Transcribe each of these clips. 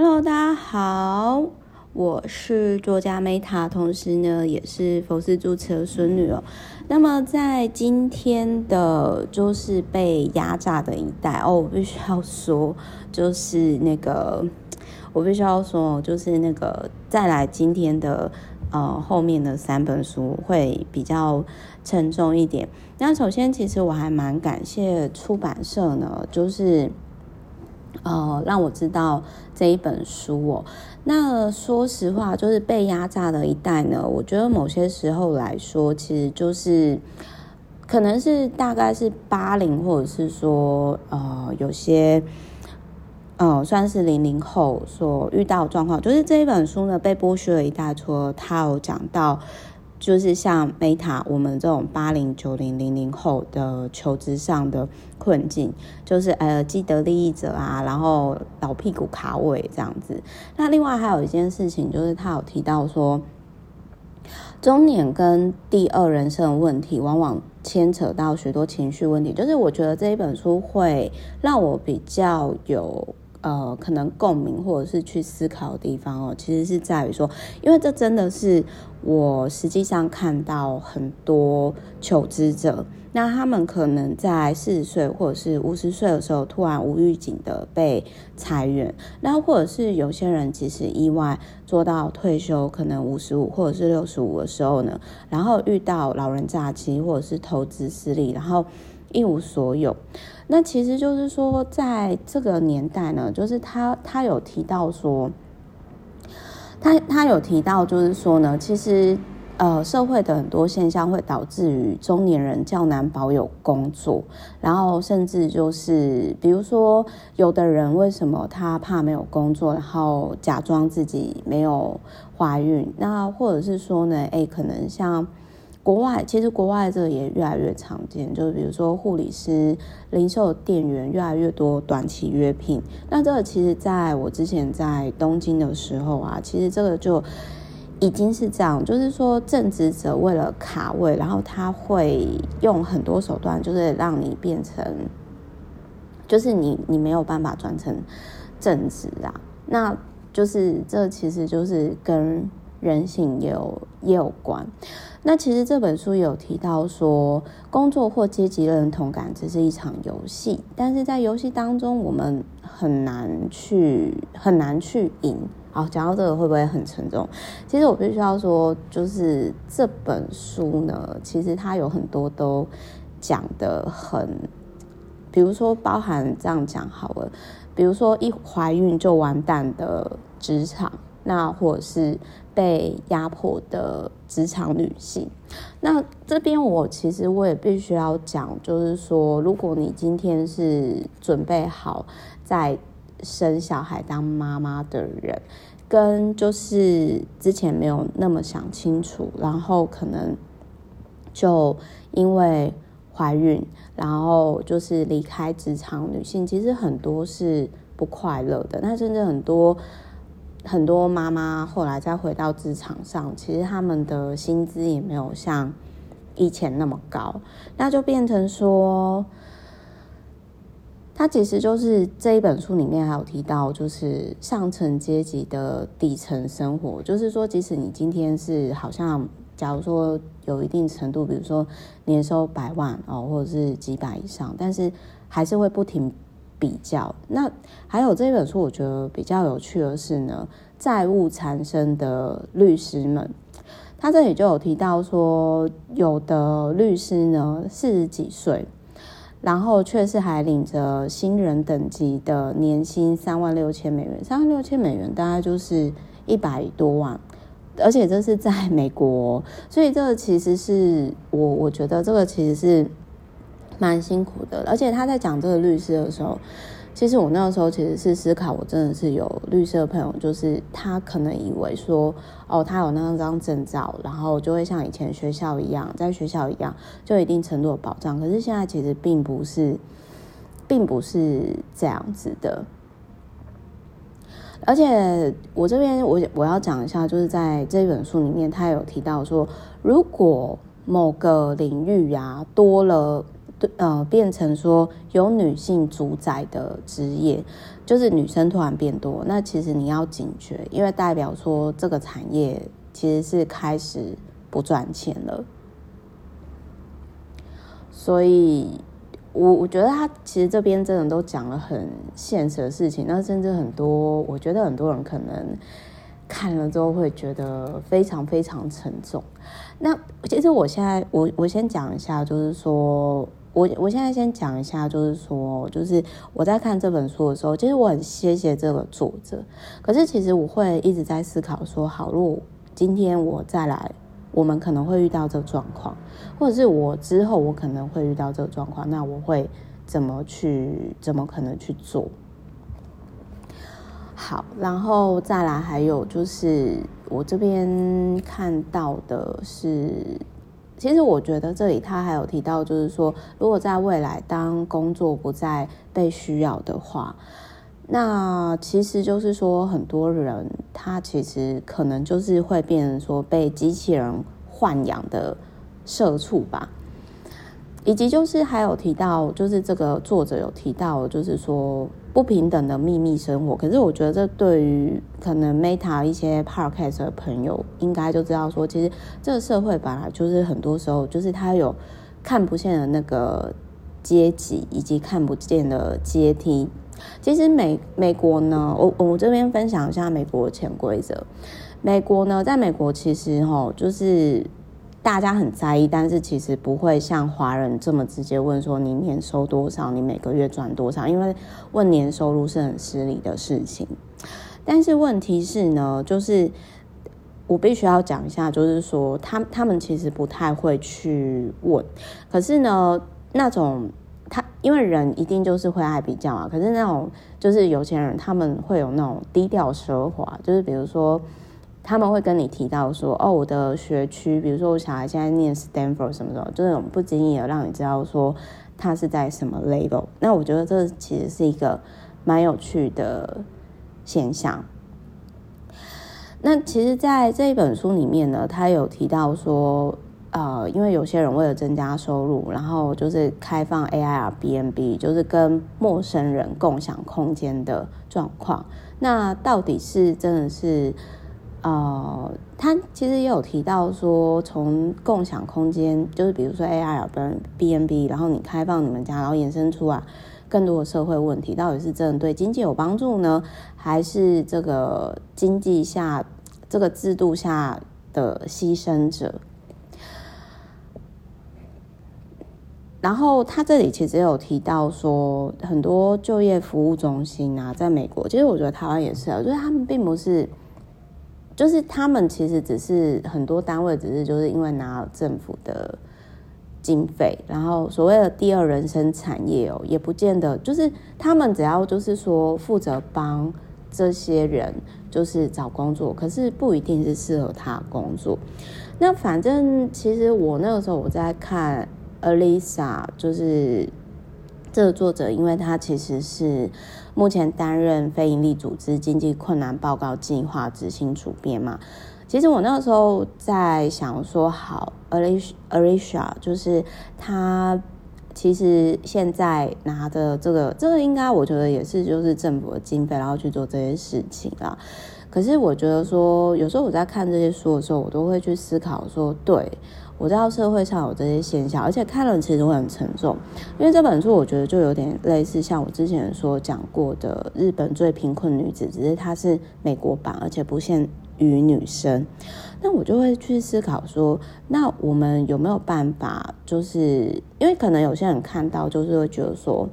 Hello，大家好，我是作家 Meta，同时呢也是佛寺住持的孙女哦。那么在今天的就是被压榨的一代哦，我必须要说，就是那个我必须要说，就是那个再来今天的呃后面的三本书会比较沉重一点。那首先，其实我还蛮感谢出版社呢，就是。呃，让我知道这一本书哦。那说实话，就是被压榨的一代呢。我觉得某些时候来说，其实就是可能是大概是八零，或者是说呃，有些呃，算是零零后所遇到的状况。就是这一本书呢，被剥削了一大撮他有讲到。就是像 Meta 我们这种八零九零零零后的求职上的困境，就是呃既得利益者啊，然后老屁股卡位这样子。那另外还有一件事情，就是他有提到说，中年跟第二人生的问题，往往牵扯到许多情绪问题。就是我觉得这一本书会让我比较有。呃，可能共鸣或者是去思考的地方哦，其实是在于说，因为这真的是我实际上看到很多求职者，那他们可能在四十岁或者是五十岁的时候，突然无预警的被裁员，那或者是有些人其实意外做到退休，可能五十五或者是六十五的时候呢，然后遇到老人诈欺或者是投资失利，然后。一无所有，那其实就是说，在这个年代呢，就是他他有提到说，他他有提到就是说呢，其实呃，社会的很多现象会导致于中年人较难保有工作，然后甚至就是比如说，有的人为什么他怕没有工作，然后假装自己没有怀孕，那或者是说呢，哎，可能像。国外其实国外这个也越来越常见，就是比如说护理师、零售店员越来越多短期约聘。那这个其实在我之前在东京的时候啊，其实这个就已经是这样，就是说正职者为了卡位，然后他会用很多手段，就是让你变成，就是你你没有办法转成正职啊。那就是这其实就是跟。人性也有也有关，那其实这本书有提到说，工作或阶级认同感只是一场游戏，但是在游戏当中，我们很难去很难去赢。好，讲到这个会不会很沉重？其实我必须要说，就是这本书呢，其实它有很多都讲得很，比如说包含这样讲好了，比如说一怀孕就完蛋的职场。那或者是被压迫的职场女性，那这边我其实我也必须要讲，就是说，如果你今天是准备好在生小孩当妈妈的人，跟就是之前没有那么想清楚，然后可能就因为怀孕，然后就是离开职场女性，其实很多是不快乐的，那真的很多。很多妈妈后来再回到职场上，其实他们的薪资也没有像以前那么高，那就变成说，他其实就是这一本书里面还有提到，就是上层阶级的底层生活，就是说，即使你今天是好像，假如说有一定程度，比如说年收百万哦，或者是几百以上，但是还是会不停。比较。那还有这本书，我觉得比较有趣的是呢，债务缠身的律师们，他这里就有提到说，有的律师呢四十几岁，然后却是还领着新人等级的年薪三万六千美元，三万六千美元大概就是一百多万，而且这是在美国，所以这个其实是我我觉得这个其实是。蛮辛苦的，而且他在讲这个律师的时候，其实我那个时候其实是思考，我真的是有律师的朋友，就是他可能以为说，哦，他有那张证照，然后就会像以前学校一样，在学校一样，就一定程度的保障。可是现在其实并不是，并不是这样子的。而且我这边我我要讲一下，就是在这本书里面，他有提到说，如果某个领域呀、多了。对呃变成说由女性主宰的职业，就是女生突然变多，那其实你要警觉，因为代表说这个产业其实是开始不赚钱了。所以，我我觉得他其实这边真的都讲了很现实的事情，那甚至很多，我觉得很多人可能看了之后会觉得非常非常沉重。那其实我现在，我我先讲一下，就是说我我现在先讲一下，就是说，就是我在看这本书的时候，其实我很谢谢这个作者，可是其实我会一直在思考说，好，如果今天我再来。我们可能会遇到这个状况，或者是我之后我可能会遇到这个状况，那我会怎么去？怎么可能去做？好，然后再来还有就是我这边看到的是，其实我觉得这里他还有提到，就是说，如果在未来当工作不再被需要的话。那其实就是说，很多人他其实可能就是会变成说被机器人豢养的社畜吧，以及就是还有提到，就是这个作者有提到，就是说不平等的秘密生活。可是我觉得这对于可能 Meta 一些 Podcast 的朋友，应该就知道说，其实这个社会本来就是很多时候就是它有看不见的那个阶级，以及看不见的阶梯。其实美美国呢，我我这边分享一下美国的潜规则。美国呢，在美国其实齁，就是大家很在意，但是其实不会像华人这么直接问说你年收多少，你每个月赚多少，因为问年收入是很失礼的事情。但是问题是呢，就是我必须要讲一下，就是说他他们其实不太会去问，可是呢，那种。他因为人一定就是会爱比较啊，可是那种就是有钱人，他们会有那种低调奢华，就是比如说他们会跟你提到说，哦，我的学区，比如说我小孩现在念 Stanford 什么什么，就那种不经意的让你知道说他是在什么 level。那我觉得这其实是一个蛮有趣的现象。那其实，在这一本书里面呢，他有提到说。呃，因为有些人为了增加收入，然后就是开放 Airbnb，就是跟陌生人共享空间的状况。那到底是真的是，呃，他其实也有提到说，从共享空间，就是比如说 Airbnb，然后你开放你们家，然后衍生出来更多的社会问题，到底是真的对经济有帮助呢，还是这个经济下这个制度下的牺牲者？然后他这里其实有提到说，很多就业服务中心啊，在美国，其实我觉得台湾也是啊，就是他们并不是，就是他们其实只是很多单位只是就是因为拿了政府的经费，然后所谓的第二人生产业哦，也不见得就是他们只要就是说负责帮这些人就是找工作，可是不一定是适合他工作。那反正其实我那个时候我在看。Alisa 就是这个作者，因为他其实是目前担任非营利组织经济困难报告计划执行主编嘛。其实我那个时候在想说，好，Alicia，就是他其实现在拿的这个，这个应该我觉得也是就是政府的经费，然后去做这些事情啊。可是我觉得说，有时候我在看这些书的时候，我都会去思考说，对。我知道社会上有这些现象，而且看了其实会很沉重，因为这本书我觉得就有点类似像我之前说讲过的日本最贫困女子，只是它是美国版，而且不限于女生。那我就会去思考说，那我们有没有办法？就是因为可能有些人看到就是会觉得说，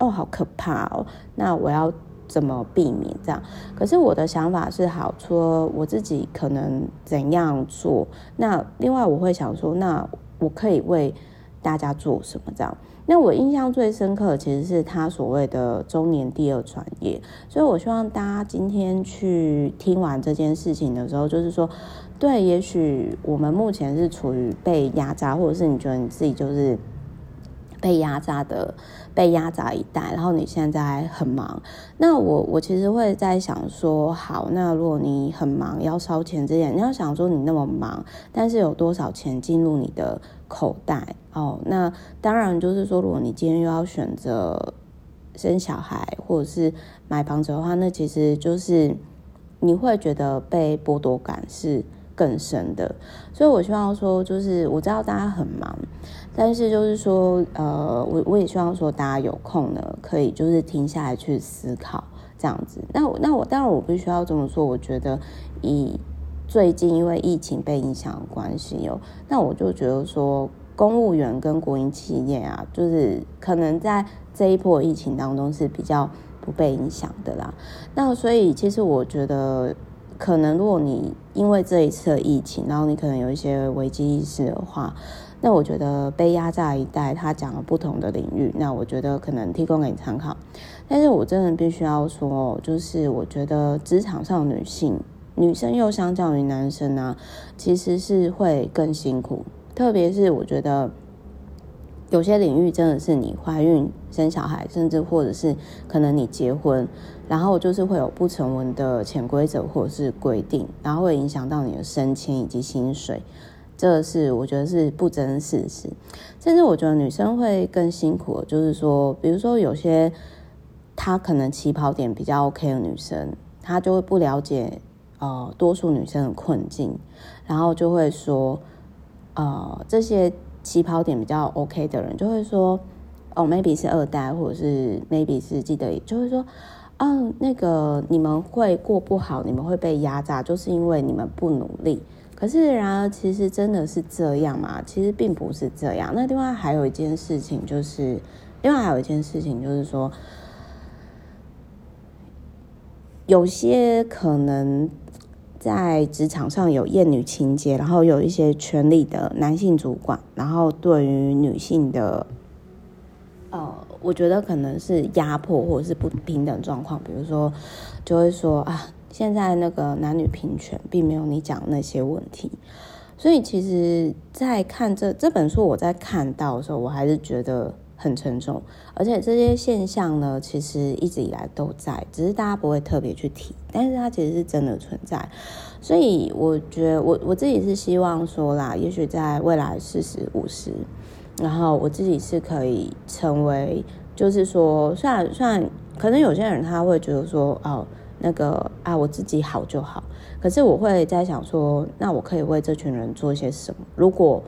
哦，好可怕哦，那我要。怎么避免这样？可是我的想法是，好，说我自己可能怎样做。那另外我会想说，那我可以为大家做什么？这样。那我印象最深刻其实是他所谓的中年第二转业。所以我希望大家今天去听完这件事情的时候，就是说，对，也许我们目前是处于被压榨，或者是你觉得你自己就是。被压榨的，被压榨一代，然后你现在很忙，那我我其实会在想说，好，那如果你很忙要烧钱之前，你要想说你那么忙，但是有多少钱进入你的口袋哦。那当然就是说，如果你今天又要选择生小孩或者是买房子的话，那其实就是你会觉得被剥夺感是更深的。所以我希望说，就是我知道大家很忙，但是就是说，呃，我我也希望说大家有空呢，可以就是停下来去思考这样子。那我那我当然我必须要这么说，我觉得以。最近因为疫情被影响的关系哦，那我就觉得说，公务员跟国营企业啊，就是可能在这一波疫情当中是比较不被影响的啦。那所以其实我觉得，可能如果你因为这一次的疫情，然后你可能有一些危机意识的话，那我觉得被压榨一代他讲了不同的领域，那我觉得可能提供给你参考。但是我真的必须要说，就是我觉得职场上女性。女生又相较于男生呢，其实是会更辛苦。特别是我觉得有些领域真的是你怀孕生小孩，甚至或者是可能你结婚，然后就是会有不成文的潜规则或者是规定，然后会影响到你的升迁以及薪水。这是我觉得是不争事实。甚至我觉得女生会更辛苦，就是说，比如说有些她可能起跑点比较 OK 的女生，她就会不了解。呃，多数女生的困境，然后就会说，呃，这些起跑点比较 OK 的人就会说，哦，maybe 是二代，或者是 maybe 是记得，就会说，嗯、那个你们会过不好，你们会被压榨，就是因为你们不努力。可是然而，其实真的是这样吗？其实并不是这样。那另外还有一件事情，就是另外还有一件事情，就是说，有些可能。在职场上有厌女情结，然后有一些权力的男性主管，然后对于女性的，呃，我觉得可能是压迫或者是不平等状况，比如说就会说啊，现在那个男女平权并没有你讲那些问题，所以其实，在看这这本书，我在看到的时候，我还是觉得。很沉重，而且这些现象呢，其实一直以来都在，只是大家不会特别去提，但是它其实是真的存在。所以我觉得我，我自己是希望说啦，也许在未来四十五十，然后我自己是可以成为，就是说，虽然虽然可能有些人他会觉得说，哦，那个啊，我自己好就好，可是我会在想说，那我可以为这群人做些什么？如果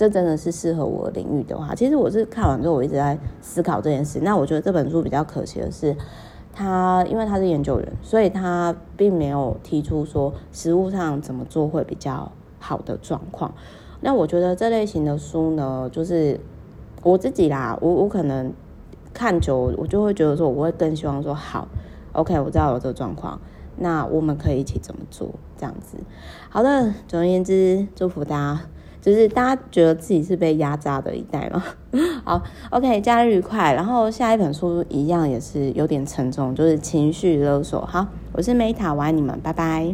这真的是适合我的领域的话，其实我是看完之后，我一直在思考这件事。那我觉得这本书比较可惜的是，他因为他是研究员，所以他并没有提出说实务上怎么做会比较好的状况。那我觉得这类型的书呢，就是我自己啦，我我可能看久，我就会觉得说，我会更希望说，好，OK，我知道有这个状况，那我们可以一起怎么做，这样子。好的，总而言之，祝福大家。就是大家觉得自己是被压榨的一代嘛？好，OK，假日愉快。然后下一本书一样也是有点沉重，就是情绪勒索。好，我是 Meta，我爱你们，拜拜。